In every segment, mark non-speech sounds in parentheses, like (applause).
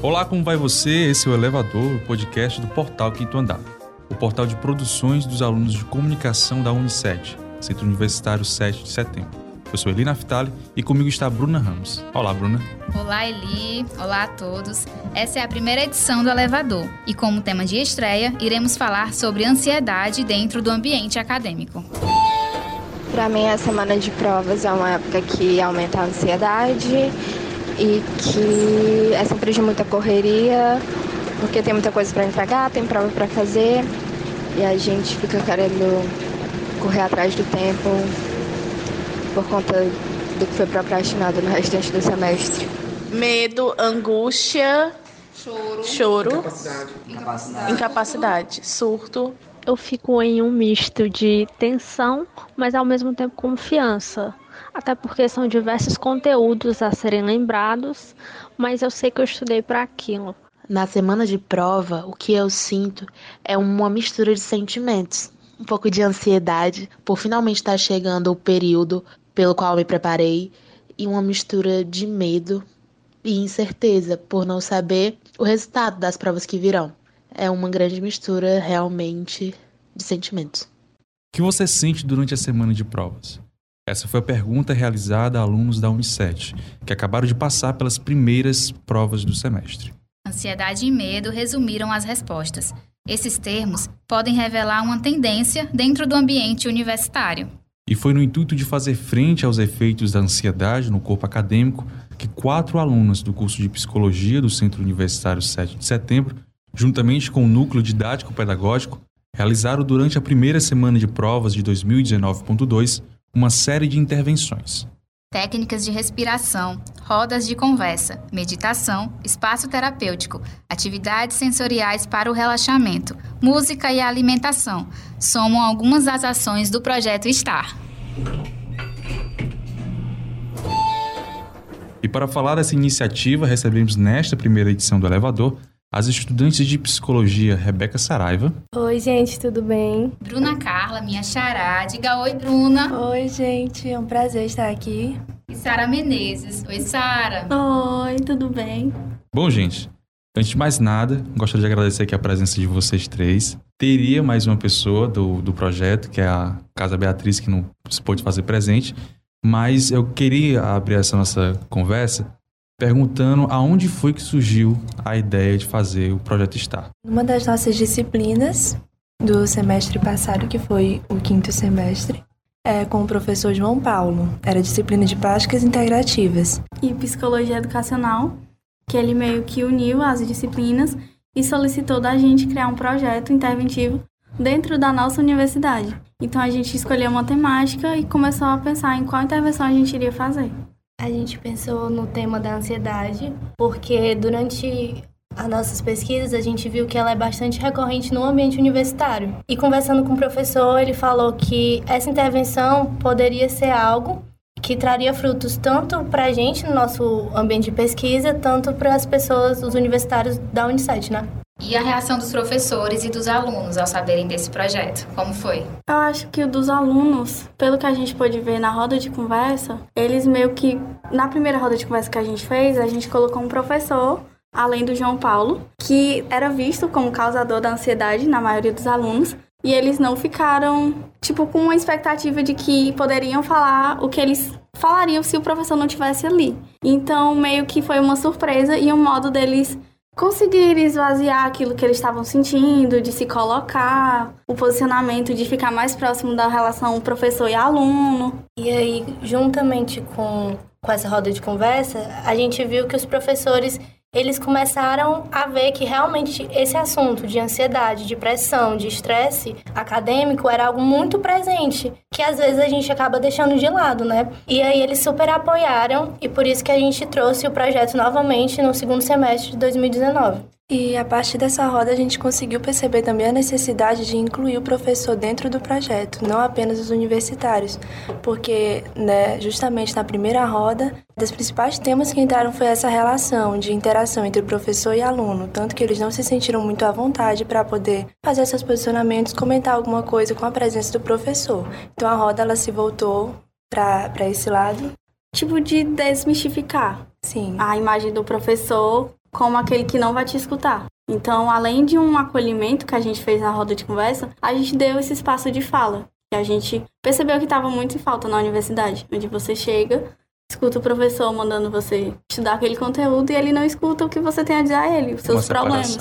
Olá, como vai você? Esse é o Elevador, o podcast do Portal Quinto Andar, o portal de produções dos alunos de comunicação da Unicet, Centro Universitário 7 de Setembro. Eu sou Eli Naftali e comigo está a Bruna Ramos. Olá, Bruna. Olá, Eli. Olá a todos. Essa é a primeira edição do Elevador e, como tema de estreia, iremos falar sobre ansiedade dentro do ambiente acadêmico. Para mim, a semana de provas é uma época que aumenta a ansiedade e que é sempre de muita correria, porque tem muita coisa para entregar, tem prova para fazer e a gente fica querendo correr atrás do tempo por conta do que foi procrastinado no restante do semestre. Medo, angústia, Choro, choro, Incapacidade. incapacidade, incapacidade, surto. eu fico em um misto de tensão, mas ao mesmo tempo confiança. Até porque são diversos conteúdos a serem lembrados, mas eu sei que eu estudei para aquilo. Na semana de prova, o que eu sinto é uma mistura de sentimentos. Um pouco de ansiedade por finalmente estar chegando o período pelo qual me preparei, e uma mistura de medo e incerteza por não saber o resultado das provas que virão. É uma grande mistura realmente de sentimentos. O que você sente durante a semana de provas? Essa foi a pergunta realizada a alunos da Unicet, que acabaram de passar pelas primeiras provas do semestre. ansiedade e medo resumiram as respostas. Esses termos podem revelar uma tendência dentro do ambiente universitário. E foi no intuito de fazer frente aos efeitos da ansiedade no corpo acadêmico que quatro alunas do curso de Psicologia do Centro Universitário 7 de Setembro, juntamente com o Núcleo Didático-Pedagógico, realizaram durante a primeira semana de provas de 2019.2 uma série de intervenções. Técnicas de respiração, rodas de conversa, meditação, espaço terapêutico, atividades sensoriais para o relaxamento, música e alimentação somam algumas das ações do projeto Estar. E para falar dessa iniciativa, recebemos nesta primeira edição do Elevador as estudantes de Psicologia Rebeca Saraiva, Oi, gente, tudo bem? Bruna Carla, minha xará, diga oi, Bruna. Oi, gente, é um prazer estar aqui. E Sara Menezes. Oi, Sara. Oi, tudo bem? Bom, gente, antes de mais nada, gostaria de agradecer aqui a presença de vocês três. Teria mais uma pessoa do, do projeto, que é a Casa Beatriz, que não se pôde fazer presente, mas eu queria abrir essa nossa conversa perguntando aonde foi que surgiu a ideia de fazer o Projeto Estar. Uma das nossas disciplinas do semestre passado, que foi o quinto semestre, é com o professor João Paulo. Era a disciplina de plásticas integrativas. e psicologia educacional, que ele meio que uniu as disciplinas e solicitou da gente criar um projeto interventivo dentro da nossa universidade. Então a gente escolheu uma temática e começou a pensar em qual intervenção a gente iria fazer. A gente pensou no tema da ansiedade, porque durante as nossas pesquisas a gente viu que ela é bastante recorrente no ambiente universitário. E conversando com o professor, ele falou que essa intervenção poderia ser algo que traria frutos tanto para a gente no nosso ambiente de pesquisa, tanto para as pessoas, os universitários da Unicet, né? E a reação dos professores e dos alunos ao saberem desse projeto? Como foi? Eu acho que o dos alunos, pelo que a gente pôde ver na roda de conversa, eles meio que, na primeira roda de conversa que a gente fez, a gente colocou um professor, além do João Paulo, que era visto como causador da ansiedade na maioria dos alunos, e eles não ficaram, tipo, com uma expectativa de que poderiam falar o que eles falariam se o professor não tivesse ali. Então, meio que foi uma surpresa e um modo deles conseguir esvaziar aquilo que eles estavam sentindo, de se colocar, o posicionamento de ficar mais próximo da relação professor e aluno. E aí, juntamente com, com essa roda de conversa, a gente viu que os professores eles começaram a ver que realmente esse assunto de ansiedade, de pressão, de estresse acadêmico era algo muito presente, que às vezes a gente acaba deixando de lado, né? E aí eles super apoiaram e por isso que a gente trouxe o projeto novamente no segundo semestre de 2019. E a partir dessa roda a gente conseguiu perceber também a necessidade de incluir o professor dentro do projeto, não apenas os universitários, porque né, justamente na primeira roda, um dos principais temas que entraram foi essa relação de interação entre professor e aluno, tanto que eles não se sentiram muito à vontade para poder fazer seus posicionamentos, comentar alguma coisa com a presença do professor. Então a roda ela se voltou para esse lado Tipo de desmistificar. Sim. a imagem do professor como aquele que não vai te escutar. Então, além de um acolhimento que a gente fez na roda de conversa, a gente deu esse espaço de fala. Que a gente percebeu que estava muito em falta na universidade, onde você chega, escuta o professor mandando você estudar aquele conteúdo e ele não escuta o que você tem a dizer a ele, os seus problemas.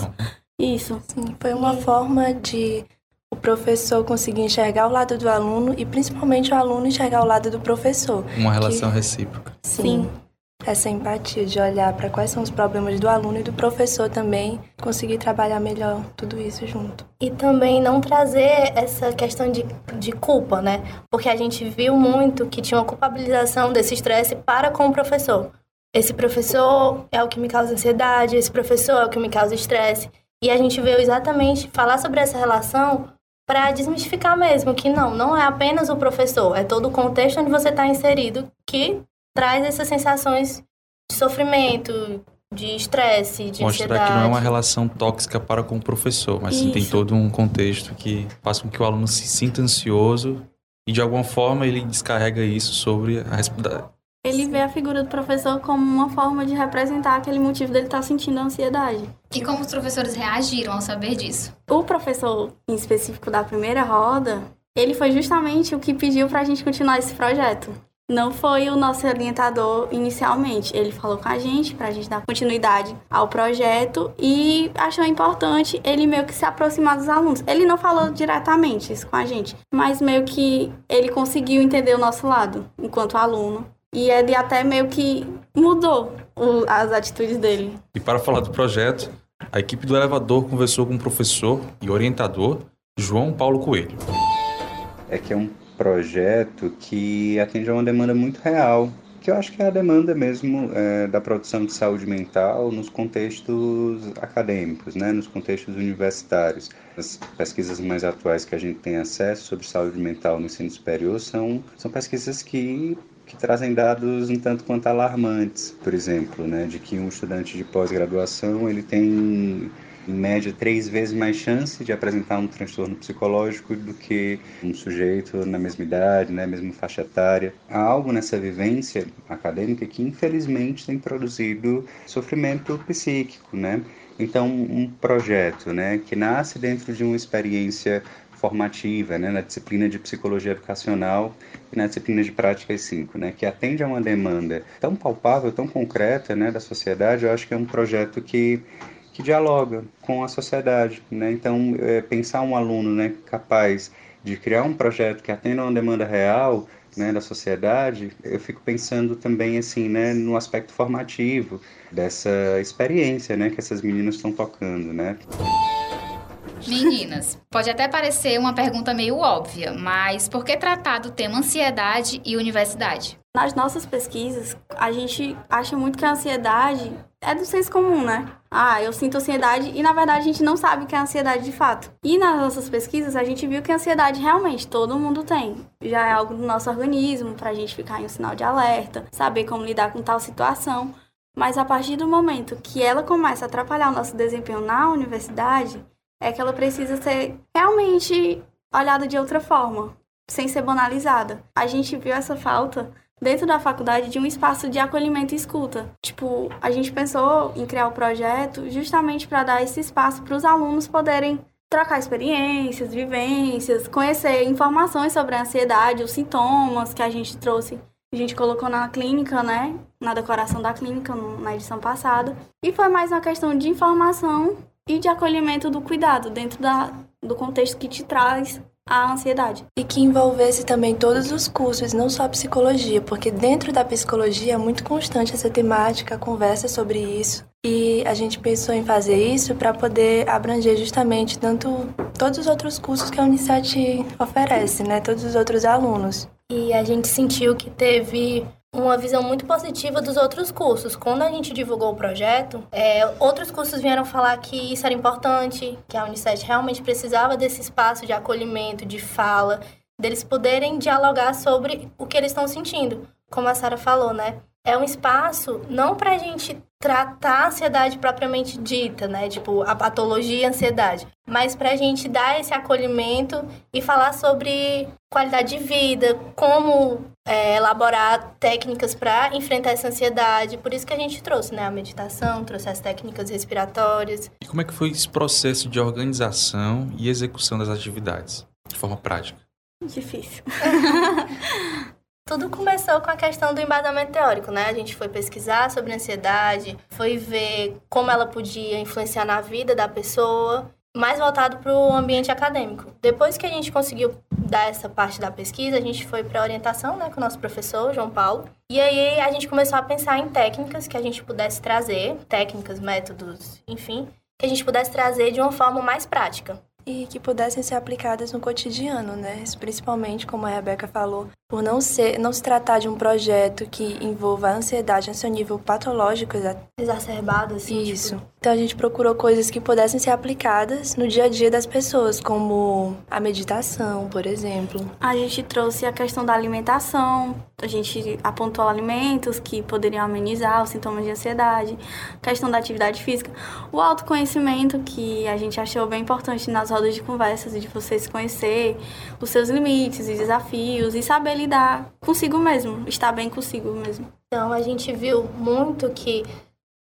Isso. Sim, foi uma forma de o professor conseguir enxergar o lado do aluno e principalmente o aluno enxergar o lado do professor. Uma relação que... recíproca. Sim. Sim. Essa empatia de olhar para quais são os problemas do aluno e do professor também, conseguir trabalhar melhor tudo isso junto. E também não trazer essa questão de, de culpa, né? Porque a gente viu muito que tinha uma culpabilização desse estresse para com o professor. Esse professor é o que me causa ansiedade, esse professor é o que me causa estresse. E a gente veio exatamente falar sobre essa relação para desmistificar mesmo que não, não é apenas o professor, é todo o contexto onde você está inserido que traz essas sensações de sofrimento, de estresse, de Mostrar ansiedade. que não é uma relação tóxica para com o professor, mas sim tem todo um contexto que faz com que o aluno se sinta ansioso e de alguma forma ele descarrega isso sobre a responsabilidade. Ele vê a figura do professor como uma forma de representar aquele motivo dele estar sentindo ansiedade. E como os professores reagiram ao saber disso? O professor, em específico da primeira roda, ele foi justamente o que pediu para a gente continuar esse projeto. Não foi o nosso orientador inicialmente. Ele falou com a gente para a gente dar continuidade ao projeto e achou importante ele meio que se aproximar dos alunos. Ele não falou diretamente isso com a gente, mas meio que ele conseguiu entender o nosso lado enquanto aluno e ele até meio que mudou o, as atitudes dele. E para falar do projeto, a equipe do elevador conversou com o professor e orientador João Paulo Coelho. É que é um projeto que atende a uma demanda muito real, que eu acho que é a demanda mesmo é, da produção de saúde mental nos contextos acadêmicos, né, nos contextos universitários. As pesquisas mais atuais que a gente tem acesso sobre saúde mental no ensino superior são, são pesquisas que que trazem dados um tanto quanto alarmantes, por exemplo, né, de que um estudante de pós-graduação ele tem em média três vezes mais chance de apresentar um transtorno psicológico do que um sujeito na mesma idade, na né, mesma faixa etária. Há algo nessa vivência acadêmica que infelizmente tem produzido sofrimento psíquico, né? Então, um projeto, né, que nasce dentro de uma experiência formativa, né, na disciplina de psicologia educacional e na disciplina de práticas 5, né, que atende a uma demanda tão palpável, tão concreta, né, da sociedade, eu acho que é um projeto que que dialoga com a sociedade, né? Então, é, pensar um aluno, né, capaz de criar um projeto que atenda a uma demanda real, né, da sociedade, eu fico pensando também assim, né, no aspecto formativo dessa experiência, né, que essas meninas estão tocando, né? Meninas, pode até parecer uma pergunta meio óbvia, mas por que tratar do tema ansiedade e universidade? Nas nossas pesquisas, a gente acha muito que a ansiedade é do senso comum, né? Ah, eu sinto ansiedade e na verdade a gente não sabe o que é ansiedade de fato. E nas nossas pesquisas a gente viu que a ansiedade realmente todo mundo tem. Já é algo do nosso organismo pra gente ficar em um sinal de alerta, saber como lidar com tal situação. Mas a partir do momento que ela começa a atrapalhar o nosso desempenho na universidade, é que ela precisa ser realmente olhada de outra forma, sem ser banalizada. A gente viu essa falta dentro da faculdade de um espaço de acolhimento e escuta. Tipo, a gente pensou em criar o projeto justamente para dar esse espaço para os alunos poderem trocar experiências, vivências, conhecer informações sobre a ansiedade, os sintomas que a gente trouxe. A gente colocou na clínica, né? Na decoração da clínica, na edição passada. E foi mais uma questão de informação e de acolhimento do cuidado dentro da, do contexto que te traz a ansiedade. E que envolvesse também todos os cursos, não só a psicologia, porque dentro da psicologia é muito constante essa temática, a conversa sobre isso. E a gente pensou em fazer isso para poder abranger justamente tanto todos os outros cursos que a Unicef oferece, né? Todos os outros alunos. E a gente sentiu que teve uma visão muito positiva dos outros cursos. Quando a gente divulgou o projeto, é, outros cursos vieram falar que isso era importante, que a Unicef realmente precisava desse espaço de acolhimento, de fala, deles poderem dialogar sobre o que eles estão sentindo. Como a Sara falou, né? É um espaço não para a gente tratar a ansiedade propriamente dita, né? Tipo, a patologia e a ansiedade. Mas para a gente dar esse acolhimento e falar sobre qualidade de vida, como é, elaborar técnicas para enfrentar essa ansiedade. Por isso que a gente trouxe, né? A meditação, trouxe as técnicas respiratórias. E como é que foi esse processo de organização e execução das atividades, de forma prática? Difícil. (laughs) Tudo começou com a questão do embasamento teórico, né? A gente foi pesquisar sobre ansiedade, foi ver como ela podia influenciar na vida da pessoa, mais voltado para o ambiente acadêmico. Depois que a gente conseguiu dar essa parte da pesquisa, a gente foi para orientação, né, com o nosso professor, João Paulo. E aí a gente começou a pensar em técnicas que a gente pudesse trazer, técnicas, métodos, enfim, que a gente pudesse trazer de uma forma mais prática e que pudessem ser aplicadas no cotidiano, né? Principalmente, como a Rebeca falou, por não ser, não se tratar de um projeto que envolva a ansiedade a seu nível patológico, exacerbado, assim. Isso. Tipo... Então a gente procurou coisas que pudessem ser aplicadas no dia a dia das pessoas, como a meditação, por exemplo. A gente trouxe a questão da alimentação, a gente apontou alimentos que poderiam amenizar os sintomas de ansiedade, questão da atividade física, o autoconhecimento que a gente achou bem importante nas rodas de conversas e de você se conhecer, os seus limites e desafios e saber lidar consigo mesmo, estar bem consigo mesmo. Então a gente viu muito que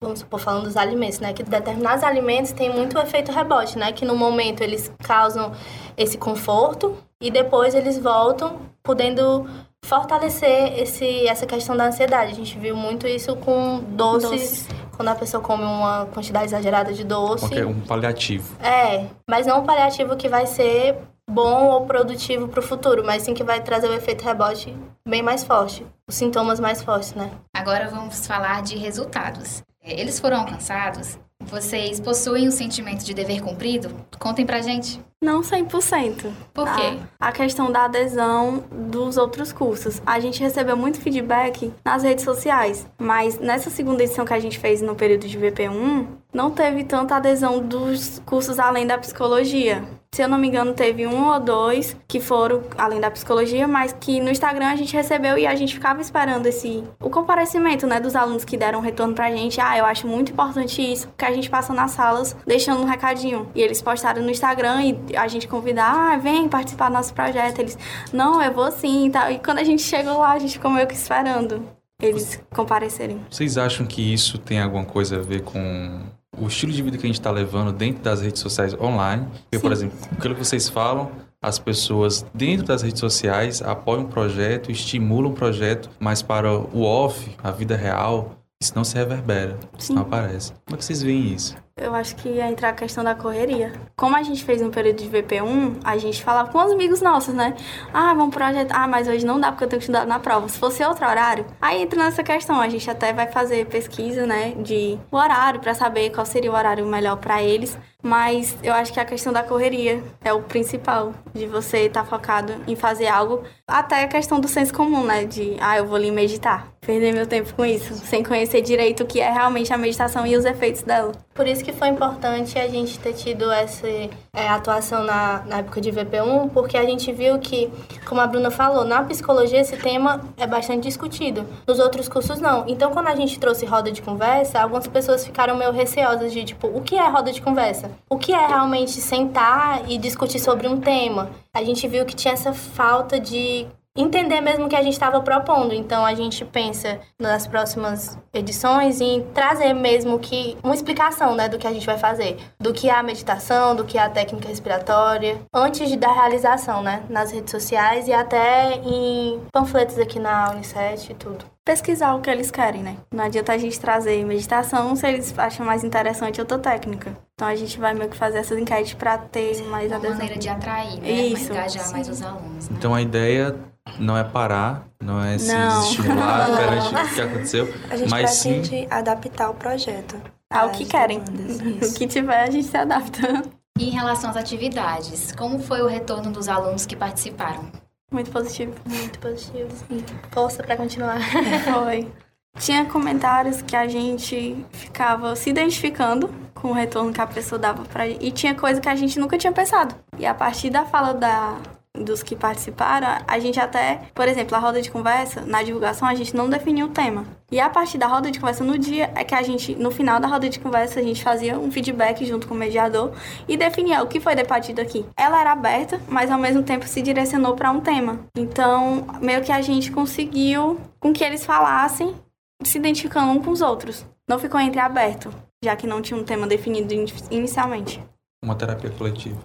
vamos supor, falando dos alimentos, né? Que determinados alimentos têm muito efeito rebote, né? Que no momento eles causam esse conforto e depois eles voltam podendo fortalecer esse, essa questão da ansiedade. A gente viu muito isso com doces, doces. quando a pessoa come uma quantidade exagerada de doce. Okay, um paliativo. É, mas não um paliativo que vai ser bom ou produtivo para o futuro, mas sim que vai trazer o efeito rebote bem mais forte, os sintomas mais fortes, né? Agora vamos falar de resultados. É, eles foram alcançados? Vocês possuem o sentimento de dever cumprido? Contem pra gente. Não 100%. Por quê? A, a questão da adesão dos outros cursos. A gente recebeu muito feedback nas redes sociais, mas nessa segunda edição que a gente fez no período de VP1, não teve tanta adesão dos cursos além da psicologia. Se eu não me engano, teve um ou dois que foram além da psicologia, mas que no Instagram a gente recebeu e a gente ficava esperando esse o comparecimento, né, dos alunos que deram um retorno pra gente. Ah, eu acho muito importante isso, que a gente passa nas salas deixando um recadinho. E eles postaram no Instagram e a gente convidar, ah, vem participar do nosso projeto. Eles, não, eu vou sim e tal. E quando a gente chegou lá, a gente ficou meio que esperando eles comparecerem. Vocês acham que isso tem alguma coisa a ver com o estilo de vida que a gente está levando dentro das redes sociais online. Porque, por exemplo, aquilo que vocês falam, as pessoas dentro das redes sociais apoiam o projeto, estimulam o projeto, mas para o off, a vida real, isso não se reverbera, isso não aparece. Como é que vocês veem isso? Eu acho que ia entrar a questão da correria. Como a gente fez um período de VP1, a gente falava com os amigos nossos, né? Ah, vamos projetar. Ah, mas hoje não dá porque eu tenho que estudar na prova. Se fosse outro horário, aí entra nessa questão. A gente até vai fazer pesquisa, né, de horário para saber qual seria o horário melhor para eles. Mas eu acho que a questão da correria é o principal, de você estar tá focado em fazer algo. Até a questão do senso comum, né? De, ah, eu vou ali meditar. Perder meu tempo com isso, sem conhecer direito o que é realmente a meditação e os efeitos dela. Por isso que foi importante a gente ter tido essa é, atuação na, na época de VP1, porque a gente viu que, como a Bruna falou, na psicologia esse tema é bastante discutido. Nos outros cursos, não. Então, quando a gente trouxe roda de conversa, algumas pessoas ficaram meio receosas de, tipo, o que é roda de conversa? O que é realmente sentar e discutir sobre um tema? A gente viu que tinha essa falta de entender mesmo o que a gente estava propondo. Então a gente pensa nas próximas edições em trazer mesmo que uma explicação, né, do que a gente vai fazer, do que é a meditação, do que é a técnica respiratória, antes da realização, né, nas redes sociais e até em panfletos aqui na Unicef e tudo pesquisar o que eles querem, né? Não adianta a gente trazer meditação se eles acham mais interessante outra técnica. Então a gente vai meio que fazer essas enquetes para ter mais Uma adesão. maneira de atrair, né? Isso. Engajar mais os alunos. Né? Então a ideia não é parar, não é se não. estimular (laughs) perante o que aconteceu, a gente mas pretende sim adaptar o projeto ao que querem. (laughs) o que tiver a gente se adapta. E em relação às atividades, como foi o retorno dos alunos que participaram? Muito positivo. Muito positivo. Sim. Força para continuar. Foi. (laughs) Tinha comentários que a gente ficava se identificando com o retorno que a pessoa dava pra gente. E tinha coisa que a gente nunca tinha pensado. E a partir da fala da, dos que participaram, a gente até, por exemplo, a roda de conversa, na divulgação, a gente não definiu o tema. E a partir da roda de conversa no dia, é que a gente, no final da roda de conversa, a gente fazia um feedback junto com o mediador e definia o que foi debatido aqui. Ela era aberta, mas ao mesmo tempo se direcionou para um tema. Então, meio que a gente conseguiu com que eles falassem, se identificando um com os outros. Não ficou entreaberto, já que não tinha um tema definido inicialmente. Uma terapia coletiva.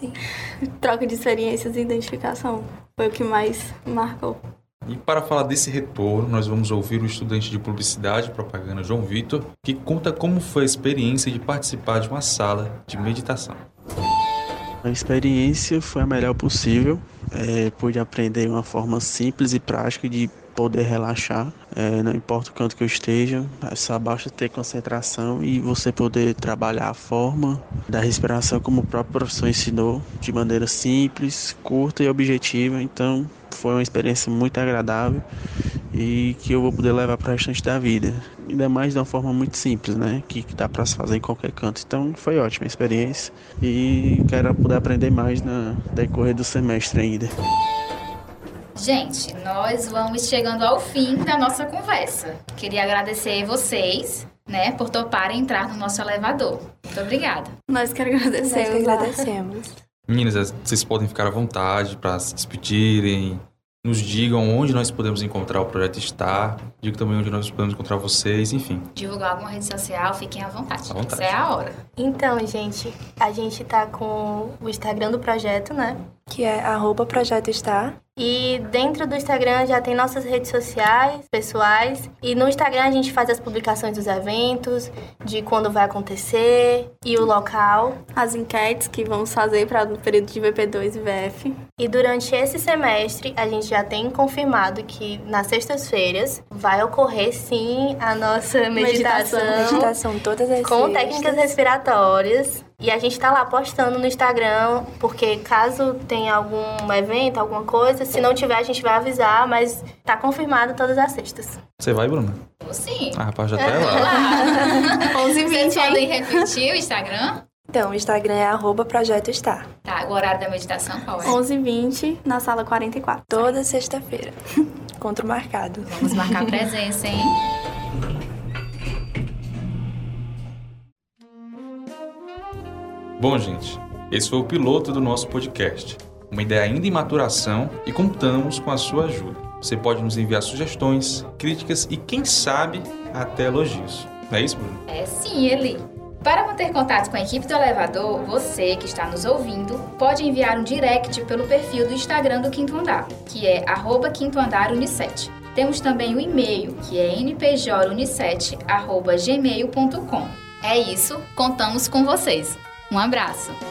Sim. Troca de experiências e identificação. Foi o que mais marcou. E para falar desse retorno, nós vamos ouvir o estudante de publicidade e propaganda João Vitor, que conta como foi a experiência de participar de uma sala de meditação. A experiência foi a melhor possível. É, pude aprender uma forma simples e prática de poder relaxar, é, não importa o canto que eu esteja, é só basta ter concentração e você poder trabalhar a forma da respiração como o próprio professor ensinou, de maneira simples, curta e objetiva. Então foi uma experiência muito agradável e que eu vou poder levar para o restante da vida. Ainda mais de uma forma muito simples, né? Que, que dá para se fazer em qualquer canto. Então foi ótima a experiência e quero poder aprender mais na decorrer do semestre ainda. Gente, nós vamos chegando ao fim da nossa conversa. Queria agradecer vocês, né, por toparem entrar no nosso elevador. Muito obrigada. Nós que agradecemos. Nós que agradecemos. Meninas, vocês podem ficar à vontade para se despedirem, nos digam onde nós podemos encontrar o Projeto Star, diga também onde nós podemos encontrar vocês, enfim. Divulgar alguma rede social, fiquem à vontade. À vontade. Essa é a hora. Então, gente, a gente tá com o Instagram do projeto, né? Que é arroba Projeto Star. E dentro do Instagram já tem nossas redes sociais pessoais. E no Instagram a gente faz as publicações dos eventos, de quando vai acontecer e o local. As enquetes que vamos fazer para o período de VP2 e VF. E durante esse semestre a gente já tem confirmado que nas sextas-feiras vai ocorrer sim a nossa meditação. Meditação, meditação todas as Com sextas. técnicas respiratórias. E a gente tá lá postando no Instagram, porque caso tenha algum evento, alguma coisa, se não tiver, a gente vai avisar, mas tá confirmado todas as sextas. Você vai, Bruna? Sim. Ah, rapaz, já tá lá. 11 (laughs) Vocês podem repetir o Instagram? Então, o Instagram é arroba Projeto Star. Tá, o horário da meditação qual é? 11h20 na sala 44. Toda sexta-feira. (laughs) Encontro marcado. Vamos marcar presença, hein? Bom, gente, esse foi o piloto do nosso podcast. Uma ideia ainda em maturação e contamos com a sua ajuda. Você pode nos enviar sugestões, críticas e, quem sabe, até elogios. Não é isso, Bruno? É sim, Eli. Para manter contato com a equipe do Elevador, você que está nos ouvindo pode enviar um direct pelo perfil do Instagram do Quinto Andar, que é arroba Quinto Andar Unicet. Temos também o e-mail, que é npjunicet.gmail.com. É isso, contamos com vocês. Um abraço!